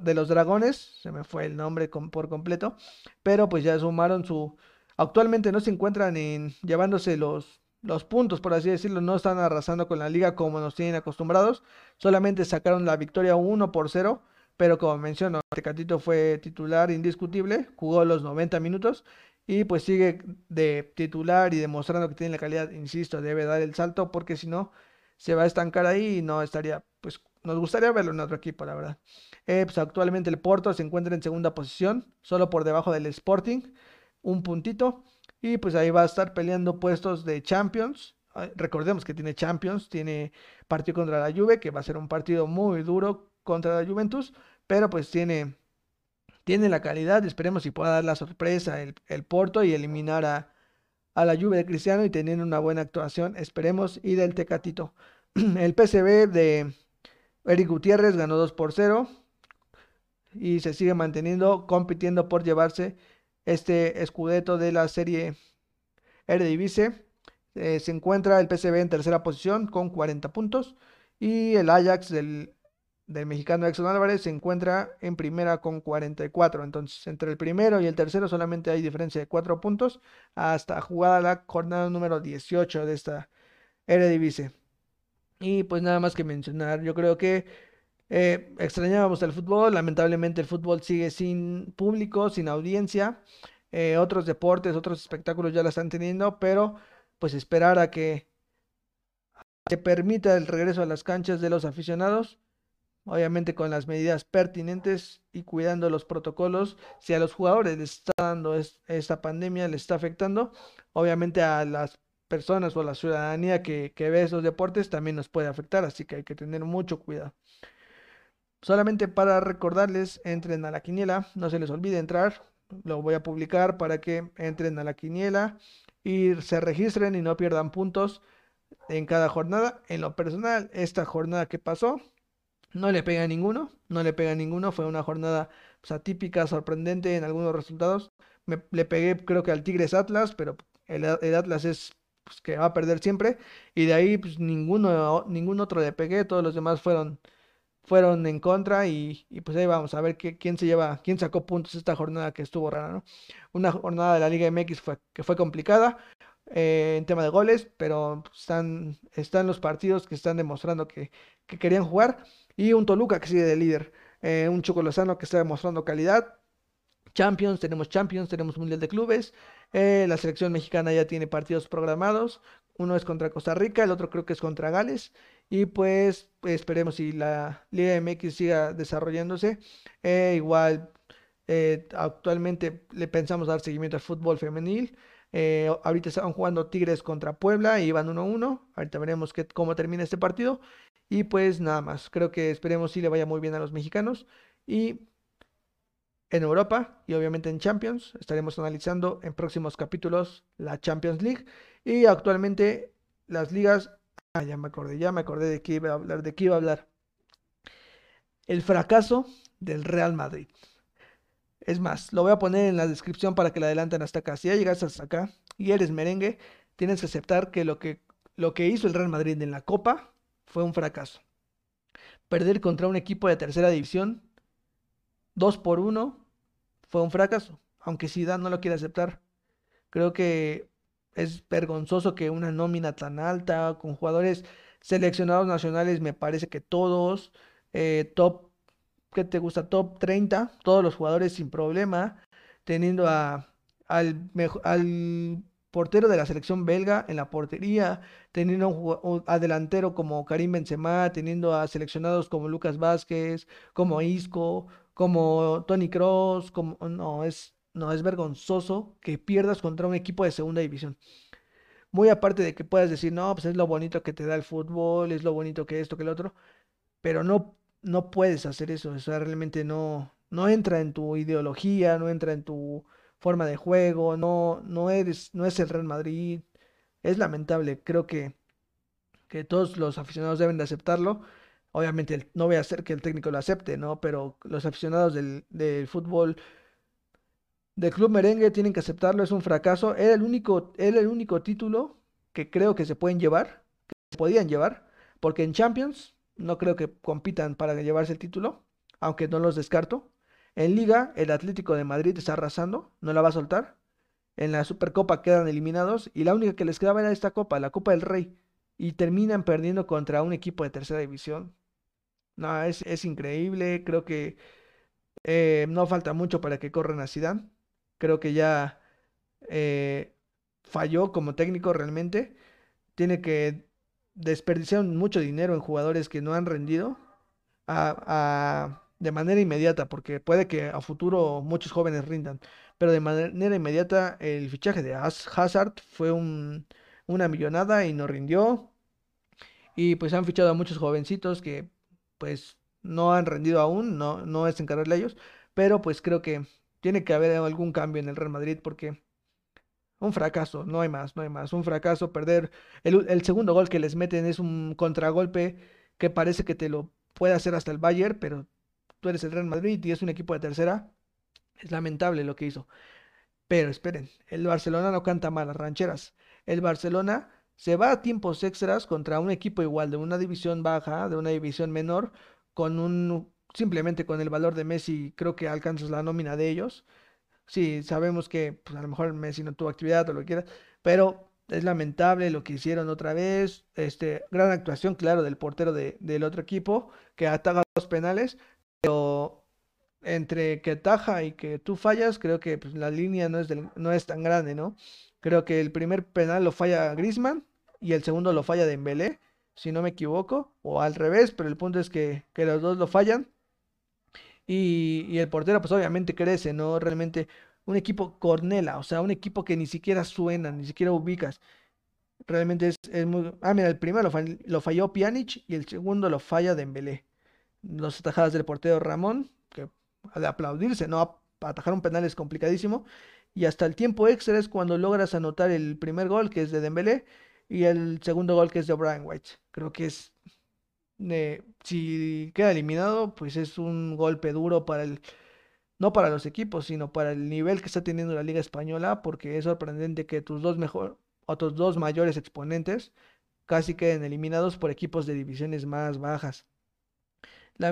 de los dragones, se me fue el nombre por completo, pero pues ya sumaron su, actualmente no se encuentran en llevándose los, los puntos, por así decirlo, no están arrasando con la liga como nos tienen acostumbrados, solamente sacaron la victoria 1 por 0, pero como menciono, Tecatito fue titular indiscutible, jugó los 90 minutos y pues sigue de titular y demostrando que tiene la calidad, insisto, debe dar el salto porque si no se va a estancar ahí y no estaría, pues nos gustaría verlo en otro equipo, la verdad. Eh, pues actualmente el Porto se encuentra en segunda posición, solo por debajo del Sporting, un puntito. Y pues ahí va a estar peleando puestos de Champions. Recordemos que tiene Champions, tiene partido contra la Juve, que va a ser un partido muy duro contra la Juventus, pero pues tiene, tiene la calidad. Esperemos si pueda dar la sorpresa el, el Porto y eliminar a, a la Juve de Cristiano y tener una buena actuación. Esperemos y del Tecatito. El PCB de Eric Gutiérrez ganó 2 por 0 y se sigue manteniendo compitiendo por llevarse este escudeto de la serie Eredivisie. Eh, se encuentra el PSV en tercera posición con 40 puntos y el Ajax del, mexicano Exxon Álvarez se encuentra en primera con 44. Entonces, entre el primero y el tercero solamente hay diferencia de 4 puntos hasta jugada la jornada número 18 de esta Eredivisie. Y pues nada más que mencionar, yo creo que eh, extrañábamos el fútbol, lamentablemente el fútbol sigue sin público, sin audiencia. Eh, otros deportes, otros espectáculos ya la están teniendo, pero pues esperar a que se permita el regreso a las canchas de los aficionados, obviamente con las medidas pertinentes y cuidando los protocolos. Si a los jugadores les está dando esta pandemia, les está afectando, obviamente a las personas o a la ciudadanía que, que ve esos deportes también nos puede afectar, así que hay que tener mucho cuidado. Solamente para recordarles, entren a la quiniela, no se les olvide entrar, lo voy a publicar para que entren a la quiniela y se registren y no pierdan puntos en cada jornada. En lo personal, esta jornada que pasó, no le pega a ninguno, no le pega a ninguno, fue una jornada atípica, sorprendente en algunos resultados. Me, le pegué creo que al Tigres Atlas, pero el, Atlas es pues, que va a perder siempre y de ahí pues ninguno, ningún otro le pegué, todos los demás fueron fueron en contra y, pues ahí vamos a ver quién se lleva, quién sacó puntos esta jornada que estuvo rara, ¿no? Una jornada de la Liga MX fue, que fue complicada eh, en tema de goles, pero están, están los partidos que están demostrando que, querían jugar y un Toluca que sigue de líder, eh, un Chocolozano que está demostrando calidad. Champions, tenemos Champions, tenemos Mundial de Clubes, eh, la selección mexicana ya tiene partidos programados, uno es contra Costa Rica, el otro creo que es contra Gales. Y pues esperemos si la Liga MX siga desarrollándose. Eh, igual eh, actualmente le pensamos dar seguimiento al fútbol femenil. Eh, ahorita estaban jugando Tigres contra Puebla y van 1-1. Ahorita veremos cómo termina este partido. Y pues nada más. Creo que esperemos si le vaya muy bien a los mexicanos. Y en Europa y obviamente en Champions. Estaremos analizando en próximos capítulos la Champions League. Y actualmente las ligas Ah, ya me acordé, ya me acordé de qué iba a hablar, de qué iba a hablar. El fracaso del Real Madrid. Es más, lo voy a poner en la descripción para que la adelanten hasta acá. Si ya llegas hasta acá y eres merengue, tienes que aceptar que lo que, lo que hizo el Real Madrid en la Copa fue un fracaso. Perder contra un equipo de tercera división, 2 por 1, fue un fracaso. Aunque Zidane no lo quiere aceptar. Creo que es vergonzoso que una nómina tan alta, con jugadores seleccionados nacionales, me parece que todos, eh, top, ¿qué te gusta? Top 30, todos los jugadores sin problema, teniendo a, al, al portero de la selección belga en la portería, teniendo un, a delantero como Karim Benzema, teniendo a seleccionados como Lucas Vázquez, como Isco, como Tony Cross, como no es no es vergonzoso que pierdas contra un equipo de segunda división. Muy aparte de que puedas decir, no, pues es lo bonito que te da el fútbol, es lo bonito que esto, que el otro, pero no, no puedes hacer eso, o sea, realmente no, no entra en tu ideología, no entra en tu forma de juego, no, no eres, no es el Real Madrid, es lamentable, creo que, que todos los aficionados deben de aceptarlo. Obviamente no voy a hacer que el técnico lo acepte, ¿no? Pero los aficionados del, del fútbol del Club Merengue tienen que aceptarlo, es un fracaso. Era el único, el único título que creo que se pueden llevar, que se podían llevar, porque en Champions no creo que compitan para llevarse el título, aunque no los descarto. En Liga, el Atlético de Madrid está arrasando, no la va a soltar. En la Supercopa quedan eliminados y la única que les quedaba era esta copa, la Copa del Rey. Y terminan perdiendo contra un equipo de tercera división. No, es, es increíble. Creo que eh, no falta mucho para que corran a Zidane. Creo que ya eh, falló como técnico realmente. Tiene que desperdiciar mucho dinero en jugadores que no han rendido de manera inmediata, porque puede que a futuro muchos jóvenes rindan, pero de manera inmediata el fichaje de Hazard fue una millonada y no rindió. Y pues han fichado a muchos jovencitos que pues no han rendido aún, no, no es encargarle a ellos, pero pues creo que tiene que haber algún cambio en el Real Madrid porque un fracaso, no hay más, no hay más. Un fracaso, perder. El, segundo gol que les meten es un contragolpe que parece que te lo puede hacer hasta el Bayern, pero tú eres el Real Madrid y es un equipo de tercera. Es lamentable lo que hizo. Pero esperen, el Barcelona no canta mal las rancheras. El Barcelona se va a tiempos extras contra un equipo igual de una división baja, de una división menor, con un simplemente con el valor de Messi creo que alcanzas la nómina de ellos. Sí, sabemos que pues, a lo mejor Messi no tuvo actividad o lo que quieras, pero es lamentable lo que hicieron otra vez. Este, gran actuación, claro, del portero del otro equipo que ataja los penales, pero entre que ataja y que tú fallas, creo que pues, la línea no es, no es tan grande, ¿no? Creo que el primer penal lo falla Grisman y el segundo lo falla Dembélé, si no me equivoco, o al revés, pero el punto es que, que los dos lo fallan. Y, el portero, pues obviamente crece, ¿no? Realmente un equipo cornela, o sea, un equipo que ni siquiera suena, ni siquiera ubicas. Realmente es, muy... Ah, mira, el primero lo, falló Pjanic y el segundo lo falla Dembélé. Los atajadas del portero Ramón, que de aplaudirse, ¿no? Atajar un penal es complicadísimo. Y hasta el tiempo extra es cuando logras anotar el primer gol, que es de Dembélé, y el segundo gol, que es de Brian White. Creo que es si queda eliminado, pues es un golpe duro para el, no para los equipos, sino para el nivel que está teniendo la Liga Española, porque es sorprendente que tus dos mejor, otros dos mayores exponentes casi queden eliminados por equipos de divisiones más bajas.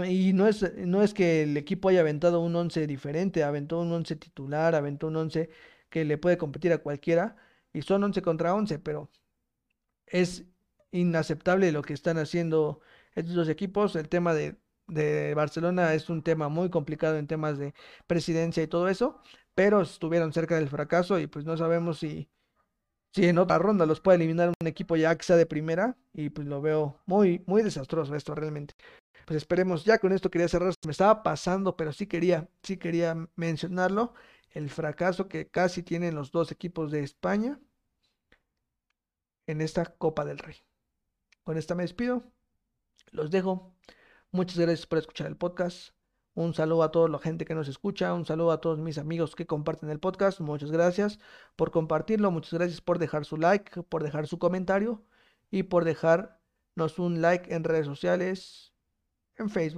y no es, no es que el equipo haya aventado un 11 diferente, aventó un 11 titular, aventó un 11 que le puede competir a cualquiera, y son 11 contra 11, pero es inaceptable lo que están haciendo estos dos equipos. El tema de, Barcelona es un tema muy complicado en temas de presidencia y todo eso, pero estuvieron cerca del fracaso y pues no sabemos si, si en otra ronda los puede eliminar un equipo ya que de primera y pues lo veo muy, muy desastroso esto realmente. Pues esperemos, ya con esto quería cerrar, me estaba pasando, pero sí quería, sí quería mencionarlo, el fracaso que casi tienen los dos equipos de España en esta Copa del Rey. Con esta me despido. Los dejo. Muchas gracias por escuchar el podcast. Un saludo a toda la gente que nos escucha. Un saludo a todos mis amigos que comparten el podcast. Muchas gracias por compartirlo. Muchas gracias por dejar su like, por dejar su comentario y por dejarnos un like en redes sociales, en Facebook.